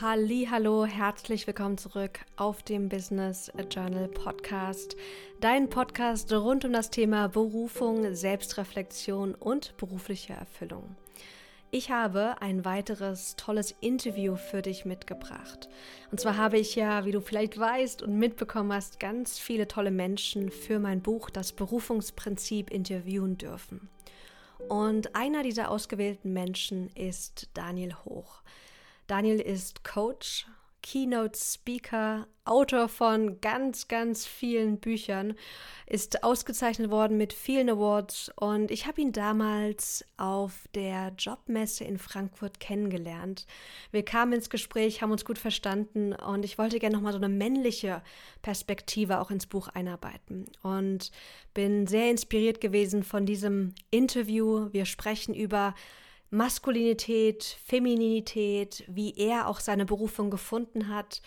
Hallo, herzlich willkommen zurück auf dem Business Journal Podcast. Dein Podcast rund um das Thema Berufung, Selbstreflexion und berufliche Erfüllung. Ich habe ein weiteres tolles Interview für dich mitgebracht. Und zwar habe ich ja, wie du vielleicht weißt und mitbekommen hast, ganz viele tolle Menschen für mein Buch Das Berufungsprinzip interviewen dürfen. Und einer dieser ausgewählten Menschen ist Daniel Hoch. Daniel ist Coach, Keynote Speaker, Autor von ganz, ganz vielen Büchern, ist ausgezeichnet worden mit vielen Awards und ich habe ihn damals auf der Jobmesse in Frankfurt kennengelernt. Wir kamen ins Gespräch, haben uns gut verstanden und ich wollte gerne nochmal so eine männliche Perspektive auch ins Buch einarbeiten und bin sehr inspiriert gewesen von diesem Interview. Wir sprechen über Maskulinität, Femininität, wie er auch seine Berufung gefunden hat,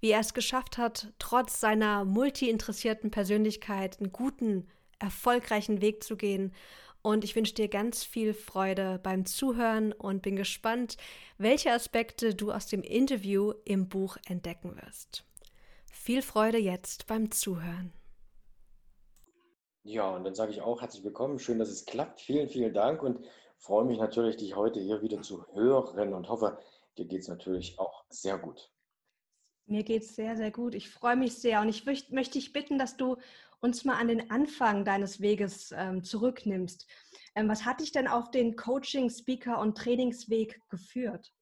wie er es geschafft hat, trotz seiner multi-interessierten Persönlichkeit einen guten, erfolgreichen Weg zu gehen. Und ich wünsche dir ganz viel Freude beim Zuhören und bin gespannt, welche Aspekte du aus dem Interview im Buch entdecken wirst. Viel Freude jetzt beim Zuhören. Ja, und dann sage ich auch herzlich willkommen. Schön, dass es klappt. Vielen, vielen Dank. Und freue mich natürlich, dich heute hier wieder zu hören und hoffe, dir geht es natürlich auch sehr gut. Mir geht es sehr, sehr gut. Ich freue mich sehr und ich möchte, dich bitten, dass du uns mal an den Anfang deines Weges ähm, zurücknimmst. Ähm, was hat dich denn auf den Coaching, Speaker und Trainingsweg geführt?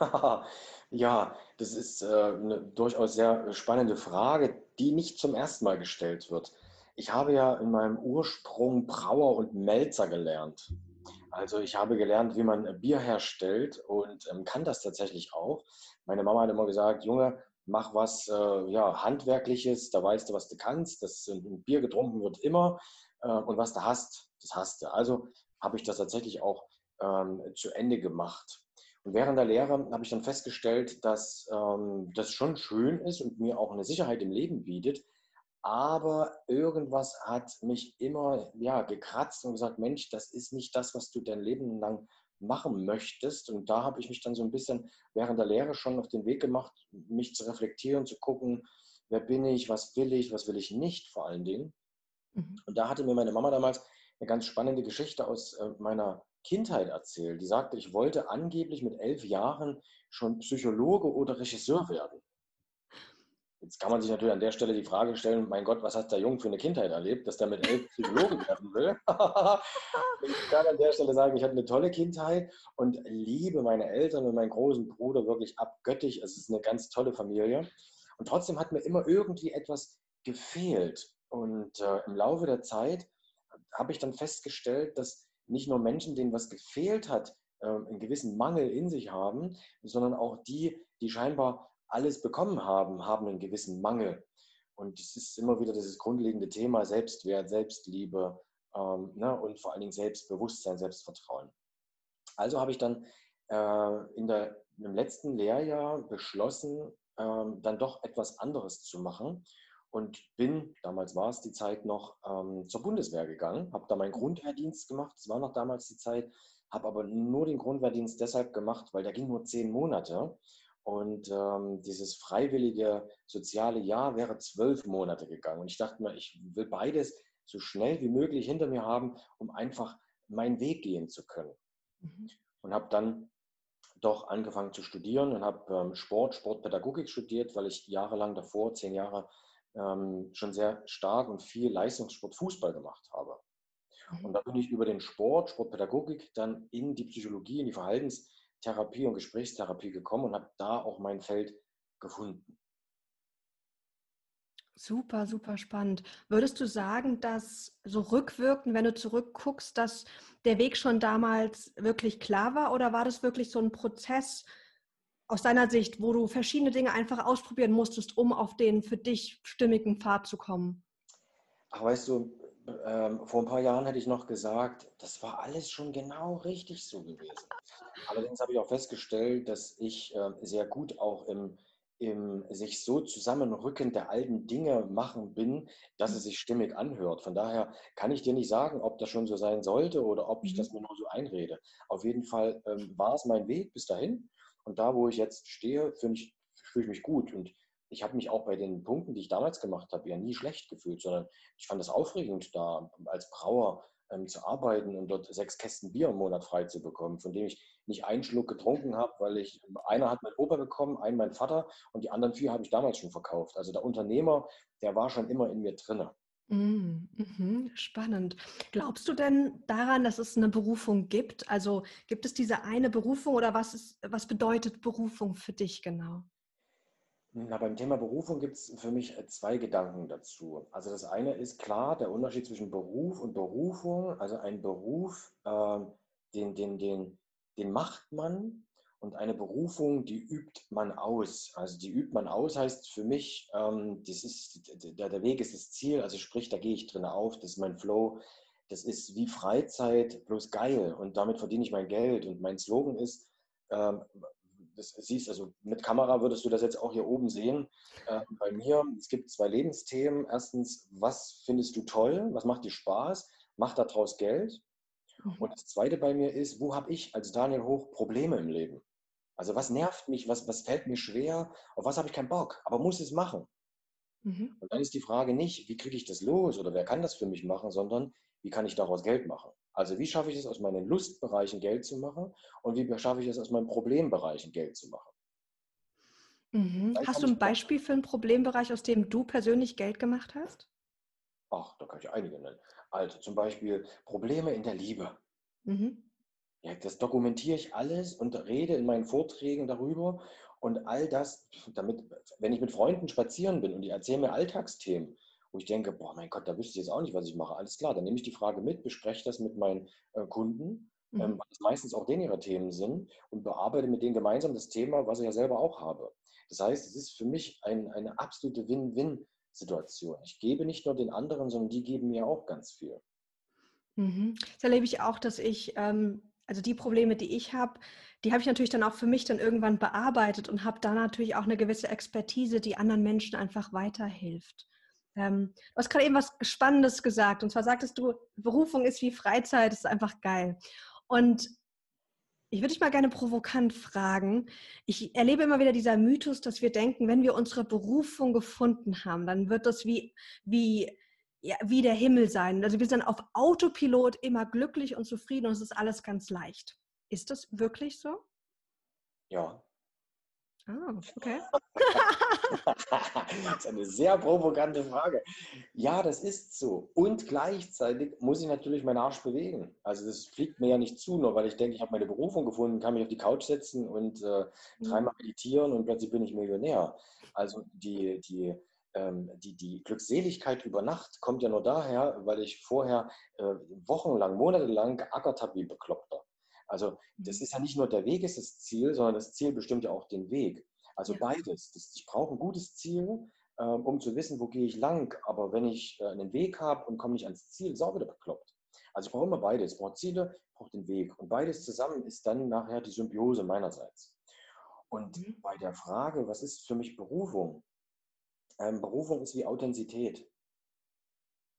ja, das ist äh, eine durchaus sehr spannende Frage, die nicht zum ersten Mal gestellt wird. Ich habe ja in meinem Ursprung Brauer und Melzer gelernt. Also ich habe gelernt, wie man Bier herstellt und ähm, kann das tatsächlich auch. Meine Mama hat immer gesagt, Junge, mach was äh, ja, Handwerkliches, da weißt du, was du kannst. Das ein Bier getrunken wird immer äh, und was du hast, das hast du. Also habe ich das tatsächlich auch ähm, zu Ende gemacht. Und während der Lehre habe ich dann festgestellt, dass ähm, das schon schön ist und mir auch eine Sicherheit im Leben bietet, aber irgendwas hat mich immer ja, gekratzt und gesagt, Mensch, das ist nicht das, was du dein Leben lang machen möchtest. Und da habe ich mich dann so ein bisschen während der Lehre schon auf den Weg gemacht, mich zu reflektieren, zu gucken, wer bin ich, was will ich, was will ich nicht vor allen Dingen. Mhm. Und da hatte mir meine Mama damals eine ganz spannende Geschichte aus äh, meiner Kindheit erzählt. Die sagte, ich wollte angeblich mit elf Jahren schon Psychologe oder Regisseur werden. Jetzt kann man sich natürlich an der Stelle die Frage stellen, mein Gott, was hat der Junge für eine Kindheit erlebt, dass der mit elf Psychologe werden will? ich kann an der Stelle sagen, ich hatte eine tolle Kindheit und liebe meine Eltern und meinen großen Bruder wirklich abgöttig. Es ist eine ganz tolle Familie. Und trotzdem hat mir immer irgendwie etwas gefehlt. Und äh, im Laufe der Zeit habe ich dann festgestellt, dass nicht nur Menschen, denen was gefehlt hat, äh, einen gewissen Mangel in sich haben, sondern auch die, die scheinbar alles bekommen haben, haben einen gewissen Mangel. Und es ist immer wieder dieses grundlegende Thema Selbstwert, Selbstliebe ähm, ne, und vor allen Dingen Selbstbewusstsein, Selbstvertrauen. Also habe ich dann äh, in der, im letzten Lehrjahr beschlossen, ähm, dann doch etwas anderes zu machen und bin, damals war es die Zeit noch, ähm, zur Bundeswehr gegangen, habe da meinen Grundwehrdienst gemacht, das war noch damals die Zeit, habe aber nur den Grundwehrdienst deshalb gemacht, weil der ging nur zehn Monate und ähm, dieses freiwillige soziale Jahr wäre zwölf Monate gegangen. Und ich dachte mir, ich will beides so schnell wie möglich hinter mir haben, um einfach meinen Weg gehen zu können. Mhm. Und habe dann doch angefangen zu studieren und habe ähm, Sport, Sportpädagogik studiert, weil ich jahrelang davor, zehn Jahre, ähm, schon sehr stark und viel Leistungssport, Fußball gemacht habe. Mhm. Und da bin ich über den Sport, Sportpädagogik dann in die Psychologie, in die Verhaltens- Therapie und Gesprächstherapie gekommen und habe da auch mein Feld gefunden. Super, super spannend. Würdest du sagen, dass so rückwirkend, wenn du zurückguckst, dass der Weg schon damals wirklich klar war oder war das wirklich so ein Prozess aus deiner Sicht, wo du verschiedene Dinge einfach ausprobieren musstest, um auf den für dich stimmigen Pfad zu kommen? Ach, weißt du, ähm, vor ein paar Jahren hätte ich noch gesagt, das war alles schon genau richtig so gewesen. Allerdings habe ich auch festgestellt, dass ich äh, sehr gut auch im, im sich so zusammenrücken der alten Dinge machen bin, dass es sich stimmig anhört. Von daher kann ich dir nicht sagen, ob das schon so sein sollte oder ob ich das mhm. mir nur so einrede. Auf jeden Fall ähm, war es mein Weg bis dahin. Und da, wo ich jetzt stehe, finde ich, fühle ich mich gut. Und ich habe mich auch bei den Punkten, die ich damals gemacht habe, ja nie schlecht gefühlt, sondern ich fand es aufregend, da als Brauer ähm, zu arbeiten und dort sechs Kästen Bier im Monat frei zu bekommen, von dem ich nicht einen Schluck getrunken habe, weil ich, einer hat mein Opa bekommen, einen mein Vater und die anderen vier habe ich damals schon verkauft. Also der Unternehmer, der war schon immer in mir drinne. Mm, mhm, spannend. Glaubst du denn daran, dass es eine Berufung gibt? Also gibt es diese eine Berufung oder was, ist, was bedeutet Berufung für dich genau? Na, beim Thema Berufung gibt es für mich äh, zwei Gedanken dazu. Also das eine ist klar der Unterschied zwischen Beruf und Berufung. Also ein Beruf, äh, den, den, den, den macht man und eine Berufung, die übt man aus. Also die übt man aus heißt für mich, ähm, das ist, der, der Weg ist das Ziel, also sprich, da gehe ich drin auf, das ist mein Flow. Das ist wie Freizeit, bloß geil und damit verdiene ich mein Geld. Und mein Slogan ist, ähm, das siehst, also mit Kamera würdest du das jetzt auch hier oben sehen. Äh, bei mir, es gibt zwei Lebensthemen. Erstens, was findest du toll? Was macht dir Spaß? Macht daraus Geld? Mhm. Und das zweite bei mir ist, wo habe ich als Daniel Hoch Probleme im Leben? Also was nervt mich, was, was fällt mir schwer, auf was habe ich keinen Bock, aber muss es machen. Mhm. Und dann ist die Frage nicht, wie kriege ich das los oder wer kann das für mich machen, sondern wie kann ich daraus Geld machen? Also wie schaffe ich es aus meinen Lustbereichen Geld zu machen und wie schaffe ich es aus meinen Problembereichen Geld zu machen? Mhm. Hast du ein Beispiel für einen Problembereich, aus dem du persönlich Geld gemacht hast? Ach, da kann ich einige nennen. Also zum Beispiel Probleme in der Liebe. Mhm. Ja, das dokumentiere ich alles und rede in meinen Vorträgen darüber. Und all das, damit, wenn ich mit Freunden spazieren bin und die erzählen mir Alltagsthemen, wo ich denke, boah, mein Gott, da wüsste ich jetzt auch nicht, was ich mache. Alles klar, dann nehme ich die Frage mit, bespreche das mit meinen äh, Kunden, mhm. ähm, weil es meistens auch denen ihre Themen sind und bearbeite mit denen gemeinsam das Thema, was ich ja selber auch habe. Das heißt, es ist für mich ein, eine absolute Win-Win-Situation. Ich gebe nicht nur den anderen, sondern die geben mir auch ganz viel. Mhm. Das erlebe ich auch, dass ich, ähm, also die Probleme, die ich habe, die habe ich natürlich dann auch für mich dann irgendwann bearbeitet und habe da natürlich auch eine gewisse Expertise, die anderen Menschen einfach weiterhilft. Ähm, du hast gerade eben was Spannendes gesagt. Und zwar sagtest du, Berufung ist wie Freizeit, ist einfach geil. Und ich würde dich mal gerne provokant fragen. Ich erlebe immer wieder dieser Mythos, dass wir denken, wenn wir unsere Berufung gefunden haben, dann wird das wie, wie, ja, wie der Himmel sein. Also wir sind auf Autopilot immer glücklich und zufrieden und es ist alles ganz leicht. Ist das wirklich so? Ja, Ah, okay. das ist eine sehr provokante Frage. Ja, das ist so. Und gleichzeitig muss ich natürlich meinen Arsch bewegen. Also das fliegt mir ja nicht zu, nur weil ich denke, ich habe meine Berufung gefunden, kann mich auf die Couch setzen und äh, mhm. dreimal meditieren und plötzlich bin ich Millionär. Also die, die, ähm, die, die Glückseligkeit über Nacht kommt ja nur daher, weil ich vorher äh, wochenlang, monatelang geackert habe wie Bekloppter. Also das mhm. ist ja nicht nur der Weg ist das Ziel, sondern das Ziel bestimmt ja auch den Weg. Also ja. beides. Das, ich brauche ein gutes Ziel, ähm, um zu wissen, wo gehe ich lang. Aber wenn ich äh, einen Weg habe und komme nicht ans Ziel, ist auch wieder bekloppt. Also ich brauche immer beides. Ich brauche Ziele, ich brauche den Weg. Und beides zusammen ist dann nachher die Symbiose meinerseits. Und mhm. bei der Frage, was ist für mich Berufung? Ähm, Berufung ist wie Authentizität.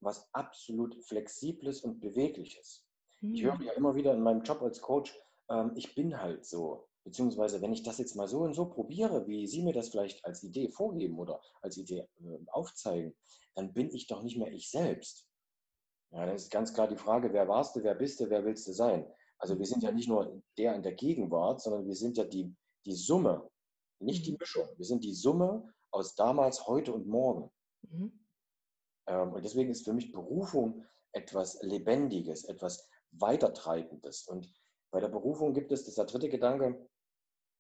Was absolut Flexibles und Bewegliches. Ich höre ja immer wieder in meinem Job als Coach, ähm, ich bin halt so. Beziehungsweise, wenn ich das jetzt mal so und so probiere, wie Sie mir das vielleicht als Idee vorgeben oder als Idee äh, aufzeigen, dann bin ich doch nicht mehr ich selbst. Ja, dann ist ganz klar die Frage, wer warst du, wer bist du, wer willst du sein? Also wir sind ja nicht nur der in der Gegenwart, sondern wir sind ja die, die Summe, nicht die mhm. Mischung. Wir sind die Summe aus damals, heute und morgen. Mhm. Ähm, und deswegen ist für mich Berufung etwas Lebendiges, etwas Weitertreibendes. Und bei der Berufung gibt es, das ist der dritte Gedanke,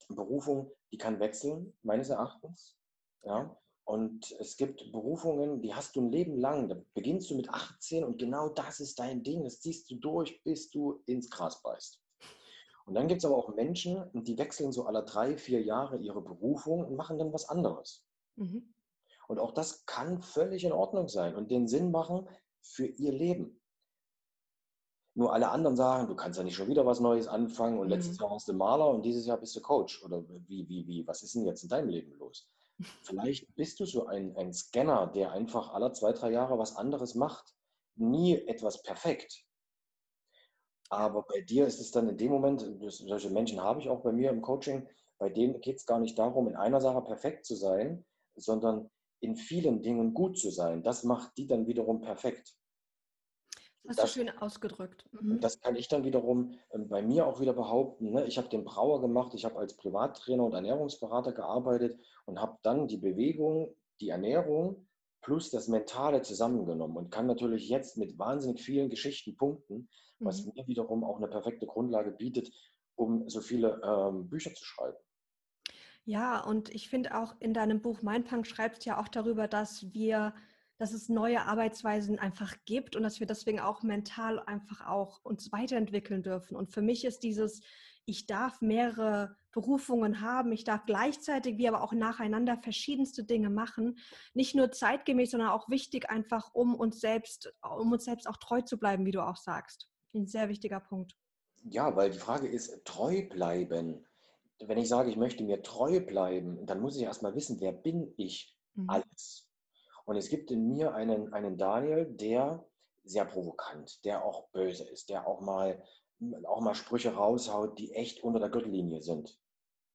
Berufung, die kann wechseln, meines Erachtens. Ja? Und es gibt Berufungen, die hast du ein Leben lang. Da beginnst du mit 18 und genau das ist dein Ding. Das ziehst du durch, bis du ins Gras beißt. Und dann gibt es aber auch Menschen, die wechseln so alle drei, vier Jahre ihre Berufung und machen dann was anderes. Mhm. Und auch das kann völlig in Ordnung sein und den Sinn machen für ihr Leben. Nur alle anderen sagen, du kannst ja nicht schon wieder was Neues anfangen und mhm. letztes Jahr warst du Maler und dieses Jahr bist du Coach. Oder wie, wie, wie, was ist denn jetzt in deinem Leben los? Vielleicht bist du so ein, ein Scanner, der einfach alle zwei, drei Jahre was anderes macht. Nie etwas perfekt. Aber bei dir ist es dann in dem Moment, solche Menschen habe ich auch bei mir im Coaching, bei denen geht es gar nicht darum, in einer Sache perfekt zu sein, sondern in vielen Dingen gut zu sein. Das macht die dann wiederum perfekt. Das hast das, du schön ausgedrückt. Mhm. Das kann ich dann wiederum ähm, bei mir auch wieder behaupten. Ne? Ich habe den Brauer gemacht, ich habe als Privattrainer und Ernährungsberater gearbeitet und habe dann die Bewegung, die Ernährung plus das Mentale zusammengenommen und kann natürlich jetzt mit wahnsinnig vielen Geschichten punkten, was mhm. mir wiederum auch eine perfekte Grundlage bietet, um so viele ähm, Bücher zu schreiben. Ja, und ich finde auch in deinem Buch Mindpunk schreibst ja auch darüber, dass wir, dass es neue Arbeitsweisen einfach gibt und dass wir deswegen auch mental einfach auch uns weiterentwickeln dürfen. Und für mich ist dieses, ich darf mehrere Berufungen haben, ich darf gleichzeitig wie aber auch nacheinander verschiedenste Dinge machen, nicht nur zeitgemäß, sondern auch wichtig einfach, um uns selbst, um uns selbst auch treu zu bleiben, wie du auch sagst. Ein sehr wichtiger Punkt. Ja, weil die Frage ist, treu bleiben. Wenn ich sage, ich möchte mir treu bleiben, dann muss ich erstmal wissen, wer bin ich mhm. alles. Und es gibt in mir einen, einen Daniel, der sehr provokant, der auch böse ist, der auch mal, auch mal Sprüche raushaut, die echt unter der Gürtellinie sind.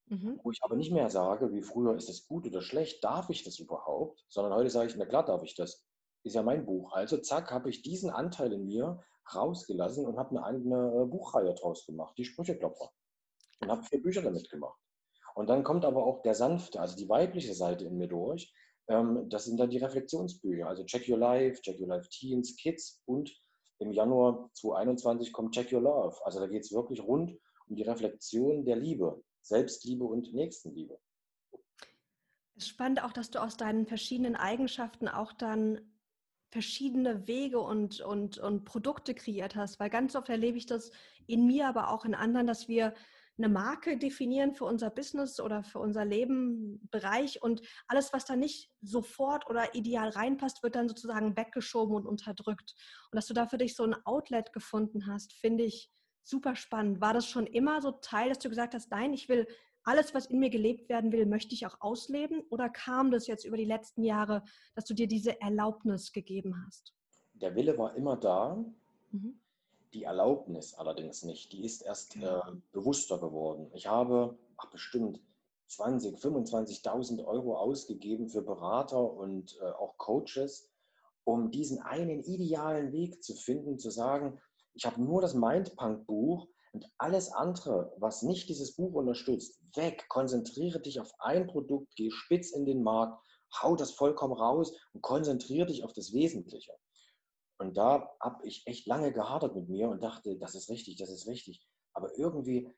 Mhm. Wo ich aber nicht mehr sage, wie früher, ist das gut oder schlecht, darf ich das überhaupt? Sondern heute sage ich, na klar darf ich das. Ist ja mein Buch. Also zack, habe ich diesen Anteil in mir rausgelassen und habe eine eigene äh, Buchreihe draus gemacht, die Sprücheklopfer. Und habe vier Bücher damit gemacht. Und dann kommt aber auch der sanfte, also die weibliche Seite in mir durch. Ähm, das sind dann die Reflexionsbücher, also Check Your Life, Check Your Life Teens, Kids und im Januar 2021 kommt Check Your Love. Also da geht es wirklich rund um die Reflexion der Liebe, Selbstliebe und Nächstenliebe. Es ist spannend auch, dass du aus deinen verschiedenen Eigenschaften auch dann verschiedene Wege und, und, und Produkte kreiert hast, weil ganz oft erlebe ich das in mir, aber auch in anderen, dass wir eine Marke definieren für unser Business oder für unser Lebenbereich und alles, was da nicht sofort oder ideal reinpasst, wird dann sozusagen weggeschoben und unterdrückt. Und dass du da für dich so ein Outlet gefunden hast, finde ich super spannend. War das schon immer so Teil, dass du gesagt hast, nein, ich will alles, was in mir gelebt werden will, möchte ich auch ausleben? Oder kam das jetzt über die letzten Jahre, dass du dir diese Erlaubnis gegeben hast? Der Wille war immer da, mhm. Die Erlaubnis allerdings nicht. Die ist erst äh, bewusster geworden. Ich habe ach, bestimmt 20, 25.000 Euro ausgegeben für Berater und äh, auch Coaches, um diesen einen idealen Weg zu finden, zu sagen, ich habe nur das Mindpunk-Buch und alles andere, was nicht dieses Buch unterstützt, weg. Konzentriere dich auf ein Produkt, geh spitz in den Markt, hau das vollkommen raus und konzentriere dich auf das Wesentliche. Und da habe ich echt lange gehadert mit mir und dachte, das ist richtig, das ist richtig. Aber irgendwie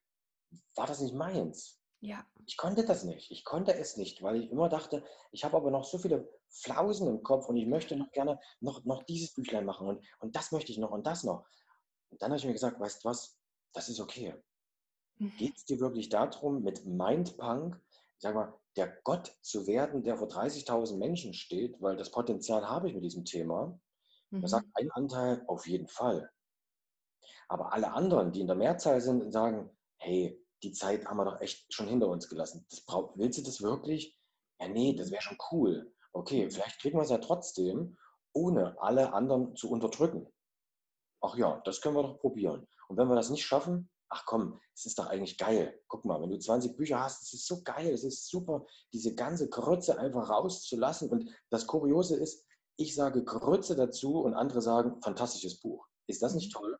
war das nicht meins. Ja. Ich konnte das nicht. Ich konnte es nicht, weil ich immer dachte, ich habe aber noch so viele Flausen im Kopf und ich möchte noch gerne noch, noch dieses Büchlein machen und, und das möchte ich noch und das noch. Und dann habe ich mir gesagt, weißt du was, das ist okay. Mhm. Geht es dir wirklich darum, mit Mindpunk, sag mal, der Gott zu werden, der vor 30.000 Menschen steht, weil das Potenzial habe ich mit diesem Thema. Mhm. Da sagt ein Anteil auf jeden Fall. Aber alle anderen, die in der Mehrzahl sind, sagen, hey, die Zeit haben wir doch echt schon hinter uns gelassen. Das brauch, willst du das wirklich? Ja, nee, das wäre schon cool. Okay, vielleicht kriegen wir es ja trotzdem, ohne alle anderen zu unterdrücken. Ach ja, das können wir doch probieren. Und wenn wir das nicht schaffen, ach komm, es ist doch eigentlich geil. Guck mal, wenn du 20 Bücher hast, es ist so geil, es ist super, diese ganze Grütze einfach rauszulassen. Und das Kuriose ist, ich sage Grütze dazu und andere sagen, fantastisches Buch. Ist das nicht mhm. toll?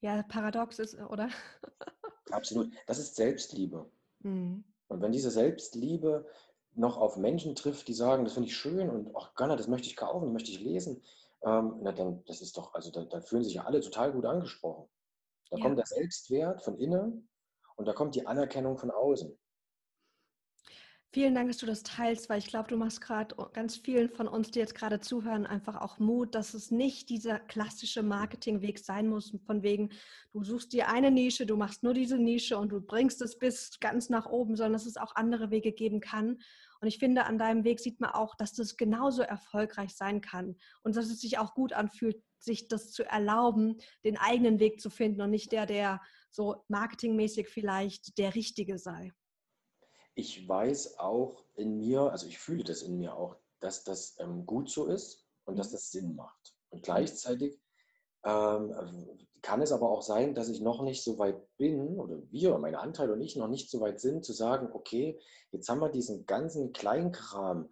Ja, paradox ist, oder? Absolut. Das ist Selbstliebe. Mhm. Und wenn diese Selbstliebe noch auf Menschen trifft, die sagen, das finde ich schön und ach Gönner, das möchte ich kaufen, das möchte ich lesen, ähm, na dann, das ist doch, also da, da, fühlen sich ja alle total gut angesprochen. Da ja. kommt der Selbstwert von innen und da kommt die Anerkennung von außen. Vielen Dank, dass du das teilst, weil ich glaube, du machst gerade ganz vielen von uns, die jetzt gerade zuhören, einfach auch Mut, dass es nicht dieser klassische Marketingweg sein muss, von wegen, du suchst dir eine Nische, du machst nur diese Nische und du bringst es bis ganz nach oben, sondern dass es auch andere Wege geben kann. Und ich finde, an deinem Weg sieht man auch, dass das genauso erfolgreich sein kann und dass es sich auch gut anfühlt, sich das zu erlauben, den eigenen Weg zu finden und nicht der, der so marketingmäßig vielleicht der richtige sei. Ich weiß auch in mir, also ich fühle das in mir auch, dass das ähm, gut so ist und dass mhm. das Sinn macht. Und gleichzeitig ähm, kann es aber auch sein, dass ich noch nicht so weit bin, oder wir, meine Anteile und ich noch nicht so weit sind, zu sagen, okay, jetzt haben wir diesen ganzen Kleinkram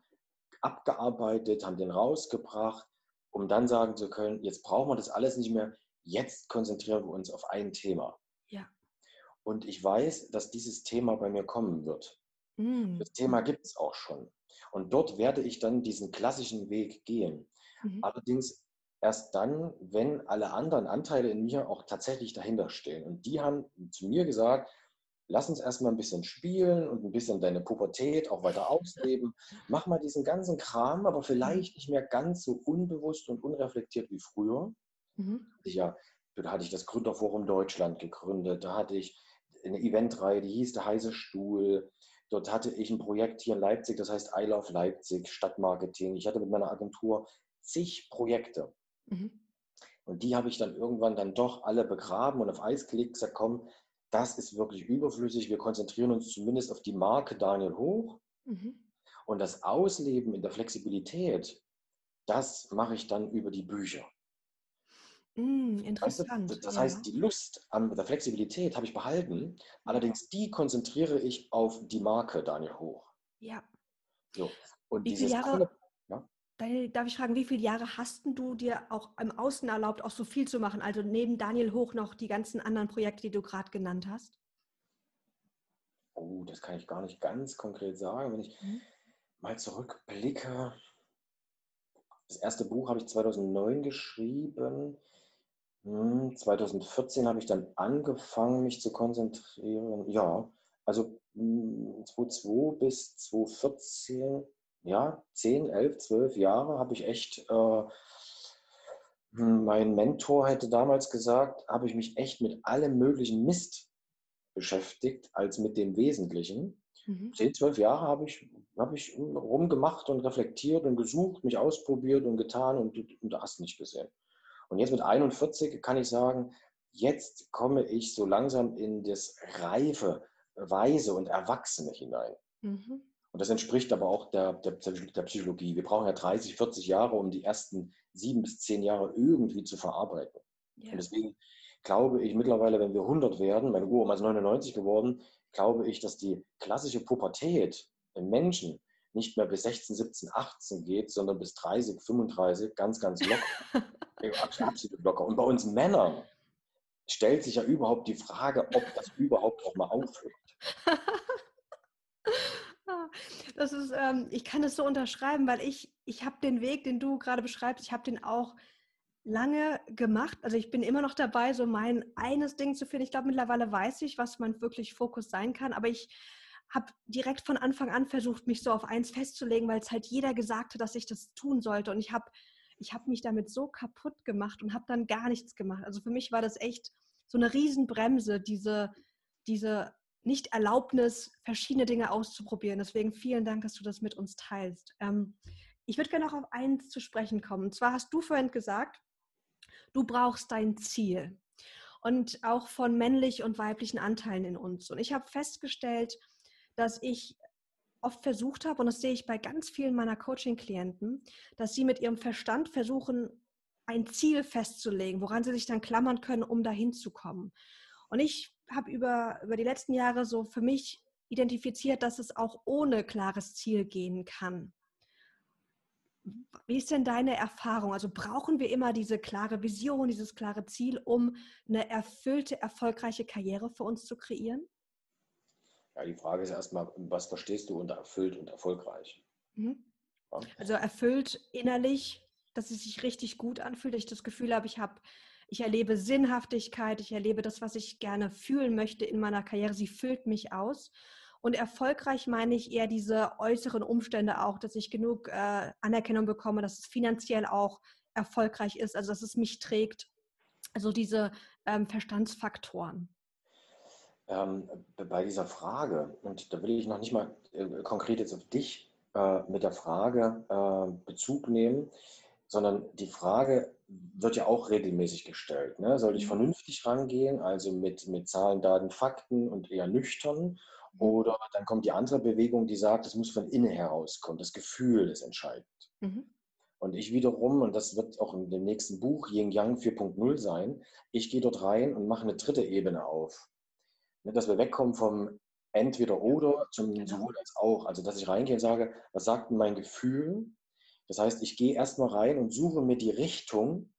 abgearbeitet, haben den rausgebracht, um dann sagen zu können, jetzt brauchen wir das alles nicht mehr, jetzt konzentrieren wir uns auf ein Thema. Ja. Und ich weiß, dass dieses Thema bei mir kommen wird. Mm. Das Thema gibt es auch schon. Und dort werde ich dann diesen klassischen Weg gehen. Mhm. Allerdings erst dann, wenn alle anderen Anteile in mir auch tatsächlich dahinter stehen. Und die haben zu mir gesagt, lass uns erstmal ein bisschen spielen und ein bisschen deine Pubertät auch weiter ausleben. Mach mal diesen ganzen Kram, aber vielleicht nicht mehr ganz so unbewusst und unreflektiert wie früher. Mhm. Ja, da hatte ich das Gründerforum Deutschland gegründet, da hatte ich eine Eventreihe, die hieß der heiße Stuhl. Dort hatte ich ein Projekt hier in Leipzig, das heißt I Love Leipzig, Stadtmarketing. Ich hatte mit meiner Agentur zig Projekte. Mhm. Und die habe ich dann irgendwann dann doch alle begraben und auf Eis gelegt, gesagt, komm, das ist wirklich überflüssig. Wir konzentrieren uns zumindest auf die Marke Daniel Hoch. Mhm. Und das Ausleben in der Flexibilität, das mache ich dann über die Bücher. Mm, interessant. Weißt du, das ja. heißt, die Lust an der Flexibilität habe ich behalten. Allerdings die konzentriere ich auf die Marke Daniel Hoch. Ja. So. Und Wie viele Jahre, Daniel, darf ich fragen, wie viele Jahre hast du dir auch im Außen erlaubt, auch so viel zu machen? Also neben Daniel Hoch noch die ganzen anderen Projekte, die du gerade genannt hast? Oh, das kann ich gar nicht ganz konkret sagen. Wenn ich mhm. mal zurückblicke, das erste Buch habe ich 2009 geschrieben. 2014 hm, habe ich dann angefangen, mich zu konzentrieren. Ja, also 2002 hm, bis 2014 ja, 10, 11, 12 Jahre habe ich echt, äh, hm, mein Mentor hätte damals gesagt, habe ich mich echt mit allem möglichen Mist beschäftigt, als mit dem Wesentlichen. Mhm. 10, 12 Jahre habe ich, hab ich rumgemacht und reflektiert und gesucht, mich ausprobiert und getan und, und hast nicht gesehen. Und jetzt mit 41 kann ich sagen, jetzt komme ich so langsam in das reife, weise und Erwachsene hinein. Mhm. Und das entspricht aber auch der, der, der, Psychologie. Wir brauchen ja 30, 40 Jahre, um die ersten sieben bis zehn Jahre irgendwie zu verarbeiten. Ja. Und deswegen glaube ich mittlerweile, wenn wir 100 werden, meine Uroma ist 99 geworden, glaube ich, dass die klassische Pubertät im Menschen nicht mehr bis 16, 17, 18 geht, sondern bis 30, 35, ganz, ganz locker. absolut locker. Und bei uns Männern stellt sich ja überhaupt die Frage, ob das überhaupt auch mal aufhört. Das ist, ähm, ich kann es so unterschreiben, weil ich, ich habe den Weg, den du gerade beschreibst, ich habe den auch lange gemacht. Also ich bin immer noch dabei, so mein eines Ding zu finden. Ich glaube, mittlerweile weiß ich, was mein wirklich Fokus sein kann, aber ich habe direkt von Anfang an versucht, mich so auf eins festzulegen, weil es halt jeder gesagt hat, dass ich das tun sollte. Und ich habe ich hab mich damit so kaputt gemacht und habe dann gar nichts gemacht. Also für mich war das echt so eine Riesenbremse, diese, diese nicht Erlaubnis, verschiedene Dinge auszuprobieren. Deswegen vielen Dank, dass du das mit uns teilst. Ähm, ich würde gerne noch auf eins zu sprechen kommen. Und zwar hast du vorhin gesagt, du brauchst dein Ziel. Und auch von männlich und weiblichen Anteilen in uns. Und ich habe festgestellt, dass ich oft versucht habe, und das sehe ich bei ganz vielen meiner Coaching-Klienten, dass sie mit ihrem Verstand versuchen, ein Ziel festzulegen, woran sie sich dann klammern können, um dahin zu kommen. Und ich habe über, über die letzten Jahre so für mich identifiziert, dass es auch ohne klares Ziel gehen kann. Wie ist denn deine Erfahrung? Also brauchen wir immer diese klare Vision, dieses klare Ziel, um eine erfüllte, erfolgreiche Karriere für uns zu kreieren? Ja, die Frage ist erstmal, was verstehst du unter erfüllt und erfolgreich? Mhm. Ja. Also erfüllt innerlich, dass es sich richtig gut anfühlt, dass ich das Gefühl habe, ich habe ich erlebe Sinnhaftigkeit, ich erlebe das, was ich gerne fühlen möchte in meiner Karriere. Sie füllt mich aus. Und erfolgreich meine ich eher diese äußeren Umstände auch, dass ich genug äh, Anerkennung bekomme, dass es finanziell auch erfolgreich ist, also dass es mich trägt. Also diese ähm, Verstandsfaktoren. Ähm, bei dieser Frage, und da will ich noch nicht mal äh, konkret jetzt auf dich äh, mit der Frage äh, Bezug nehmen, sondern die Frage wird ja auch regelmäßig gestellt. Ne? Soll ich mhm. vernünftig rangehen, also mit, mit Zahlen, Daten, Fakten und eher nüchtern? Mhm. Oder dann kommt die andere Bewegung, die sagt, es muss von innen herauskommen. Das Gefühl ist entscheidend. Mhm. Und ich wiederum, und das wird auch in dem nächsten Buch Yin Yang 4.0 sein, ich gehe dort rein und mache eine dritte Ebene auf. Ne, dass wir wegkommen vom entweder oder zum genau. sowohl als auch. Also dass ich reingehe und sage, was sagt denn mein Gefühl? Das heißt, ich gehe erstmal rein und suche mir die Richtung.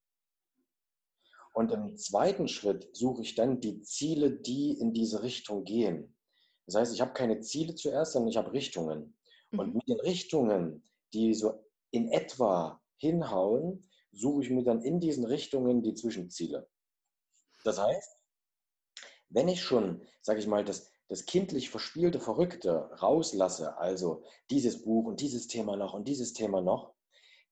Und im zweiten Schritt suche ich dann die Ziele, die in diese Richtung gehen. Das heißt, ich habe keine Ziele zuerst, sondern ich habe Richtungen. Mhm. Und mit den Richtungen, die so in etwa hinhauen, suche ich mir dann in diesen Richtungen die Zwischenziele. Das heißt, wenn ich schon, sage ich mal, das, das kindlich verspielte Verrückte rauslasse, also dieses Buch und dieses Thema noch und dieses Thema noch,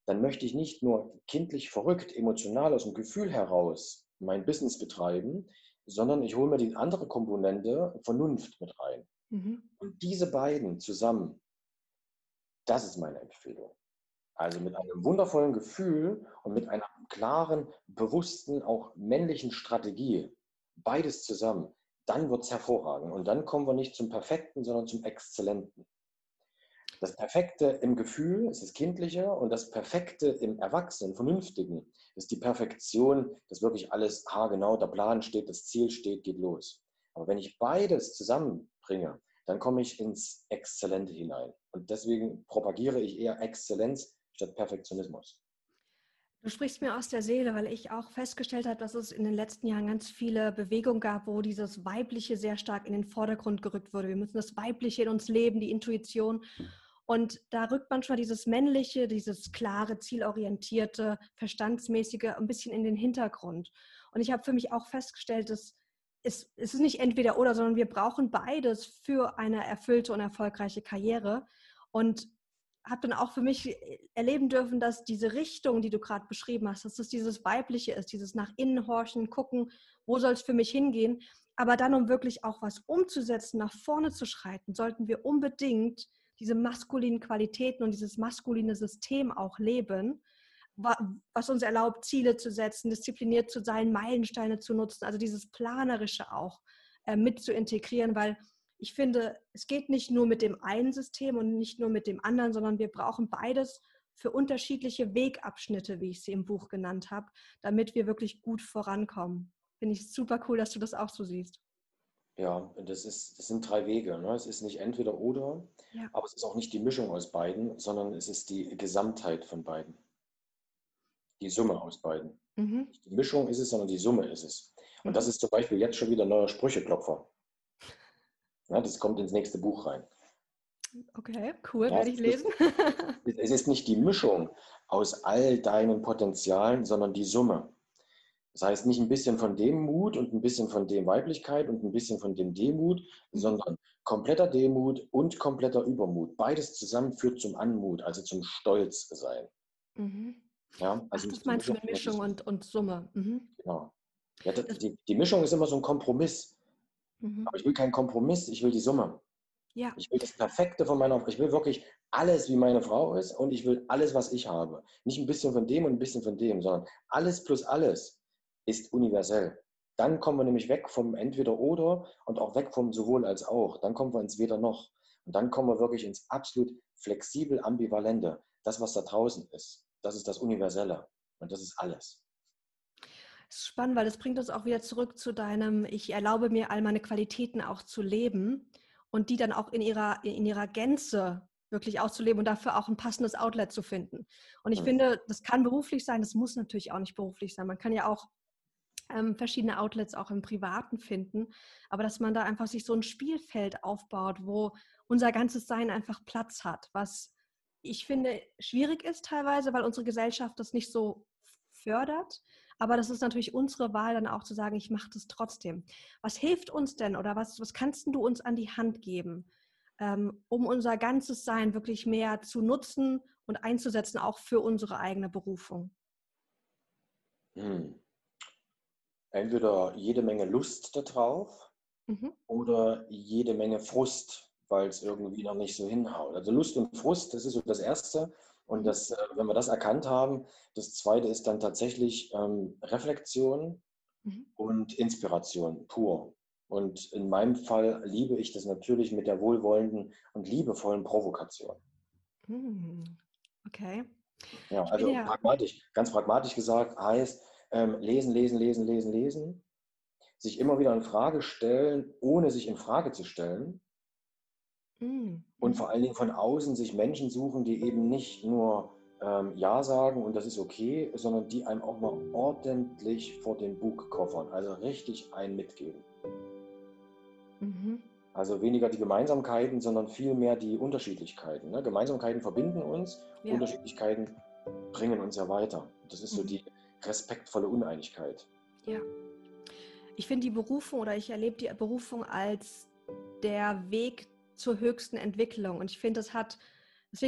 dann möchte ich nicht nur kindlich verrückt, emotional aus dem Gefühl heraus mein Business betreiben, sondern ich hole mir die andere Komponente Vernunft mit rein. Mhm. Und diese beiden zusammen, das ist meine Empfehlung. Also mit einem wundervollen Gefühl und mit einer klaren, bewussten, auch männlichen Strategie, beides zusammen, dann wird es hervorragen. Und dann kommen wir nicht zum Perfekten, sondern zum Exzellenten. Das Perfekte im Gefühl ist das Kindliche und das Perfekte im Erwachsenen, Vernünftigen, ist die Perfektion, dass wirklich alles haargenau, der Plan steht, das Ziel steht, geht los. Aber wenn ich beides zusammenbringe, dann komme ich ins Exzellente hinein. Und deswegen propagiere ich eher Exzellenz statt Perfektionismus. Du sprichst mir aus der Seele, weil ich auch festgestellt habe, dass es in den letzten Jahren ganz viele Bewegungen gab, wo dieses Weibliche sehr stark in den Vordergrund gerückt wurde. Wir müssen das Weibliche in uns leben, die Intuition. Und da rückt manchmal dieses Männliche, dieses klare, zielorientierte, verstandsmäßige ein bisschen in den Hintergrund. Und ich habe für mich auch festgestellt, dass es, es ist nicht entweder oder, sondern wir brauchen beides für eine erfüllte und erfolgreiche Karriere. Und habe dann auch für mich erleben dürfen, dass diese Richtung, die du gerade beschrieben hast, dass es dieses Weibliche ist, dieses nach innen horchen, gucken, wo soll es für mich hingehen. Aber dann, um wirklich auch was umzusetzen, nach vorne zu schreiten, sollten wir unbedingt diese maskulinen Qualitäten und dieses maskuline System auch leben, was uns erlaubt, Ziele zu setzen, diszipliniert zu sein, Meilensteine zu nutzen, also dieses Planerische auch äh, mit zu integrieren, weil ich finde, es geht nicht nur mit dem einen System und nicht nur mit dem anderen, sondern wir brauchen beides für unterschiedliche Wegabschnitte, wie ich sie im Buch genannt habe, damit wir wirklich gut vorankommen. Finde ich super cool, dass du das auch so siehst. Ja, das, ist, das sind drei Wege. Ne? Es ist nicht entweder oder, ja. aber es ist auch nicht die Mischung aus beiden, sondern es ist die Gesamtheit von beiden. Die Summe aus beiden. Mhm. Nicht die Mischung ist es, sondern die Summe ist es. Und mhm. das ist zum Beispiel jetzt schon wieder neuer Sprücheklopfer. Ja, das kommt ins nächste Buch rein. Okay, cool, ja, werde ich lesen. Ist, es ist nicht die Mischung aus all deinen Potenzialen, sondern die Summe. Das heißt nicht ein bisschen von dem Mut und ein bisschen von dem Weiblichkeit und ein bisschen von dem Demut, sondern kompletter Demut und kompletter Übermut. Beides zusammen führt zum Anmut, also zum Stolz sein. Mhm. Ja, also Ach, das meinst du mit Mischung und, und Summe. Mhm. Genau. Ja, die, die Mischung ist immer so ein Kompromiss. Mhm. Aber ich will keinen Kompromiss, ich will die Summe. Ja. Ich will das Perfekte von meiner Frau. Ich will wirklich alles, wie meine Frau ist und ich will alles, was ich habe. Nicht ein bisschen von dem und ein bisschen von dem, sondern alles plus alles ist universell. Dann kommen wir nämlich weg vom Entweder-Oder und auch weg vom sowohl als auch. Dann kommen wir ins Weder-Noch. Und dann kommen wir wirklich ins absolut flexibel Ambivalente. Das, was da draußen ist, das ist das Universelle. Und das ist alles. Das ist spannend, weil es bringt uns auch wieder zurück zu deinem, ich erlaube mir all meine Qualitäten auch zu leben und die dann auch in ihrer, in ihrer Gänze wirklich auszuleben und dafür auch ein passendes Outlet zu finden. Und ich mhm. finde, das kann beruflich sein, das muss natürlich auch nicht beruflich sein. Man kann ja auch ähm, verschiedene Outlets auch im Privaten finden, aber dass man da einfach sich so ein Spielfeld aufbaut, wo unser ganzes Sein einfach Platz hat, was ich finde schwierig ist teilweise, weil unsere Gesellschaft das nicht so fördert. Aber das ist natürlich unsere Wahl, dann auch zu sagen, ich mache das trotzdem. Was hilft uns denn oder was, was kannst du uns an die Hand geben, ähm, um unser ganzes Sein wirklich mehr zu nutzen und einzusetzen, auch für unsere eigene Berufung? Hm. Entweder jede Menge Lust darauf mhm. oder jede Menge Frust, weil es irgendwie noch nicht so hinhaut. Also Lust und Frust, das ist so das Erste. Und das, äh, wenn wir das erkannt haben, das zweite ist dann tatsächlich ähm, Reflexion mhm. und Inspiration pur. Und in meinem Fall liebe ich das natürlich mit der wohlwollenden und liebevollen Provokation. Hm, okay. Ja, also ja. pragmatisch, ganz pragmatisch gesagt heißt ähm, lesen, lesen, lesen, lesen, lesen, sich immer wieder in Frage stellen, ohne sich in Frage zu stellen. Mhm. Und vor allen Dingen von außen sich Menschen suchen, die eben nicht nur ähm, Ja sagen und das ist okay, sondern die einem auch mal ordentlich vor den Bug koffern, also richtig einen mitgeben. Mhm. Also weniger die Gemeinsamkeiten, sondern vielmehr die Unterschiedlichkeiten. Ne? Gemeinsamkeiten verbinden uns, ja. Unterschiedlichkeiten bringen uns ja weiter. Das ist so mhm. die respektvolle Uneinigkeit. Ja. Ich finde die Berufung oder ich erlebe die Berufung als der Weg zur höchsten Entwicklung. Und ich finde, das hat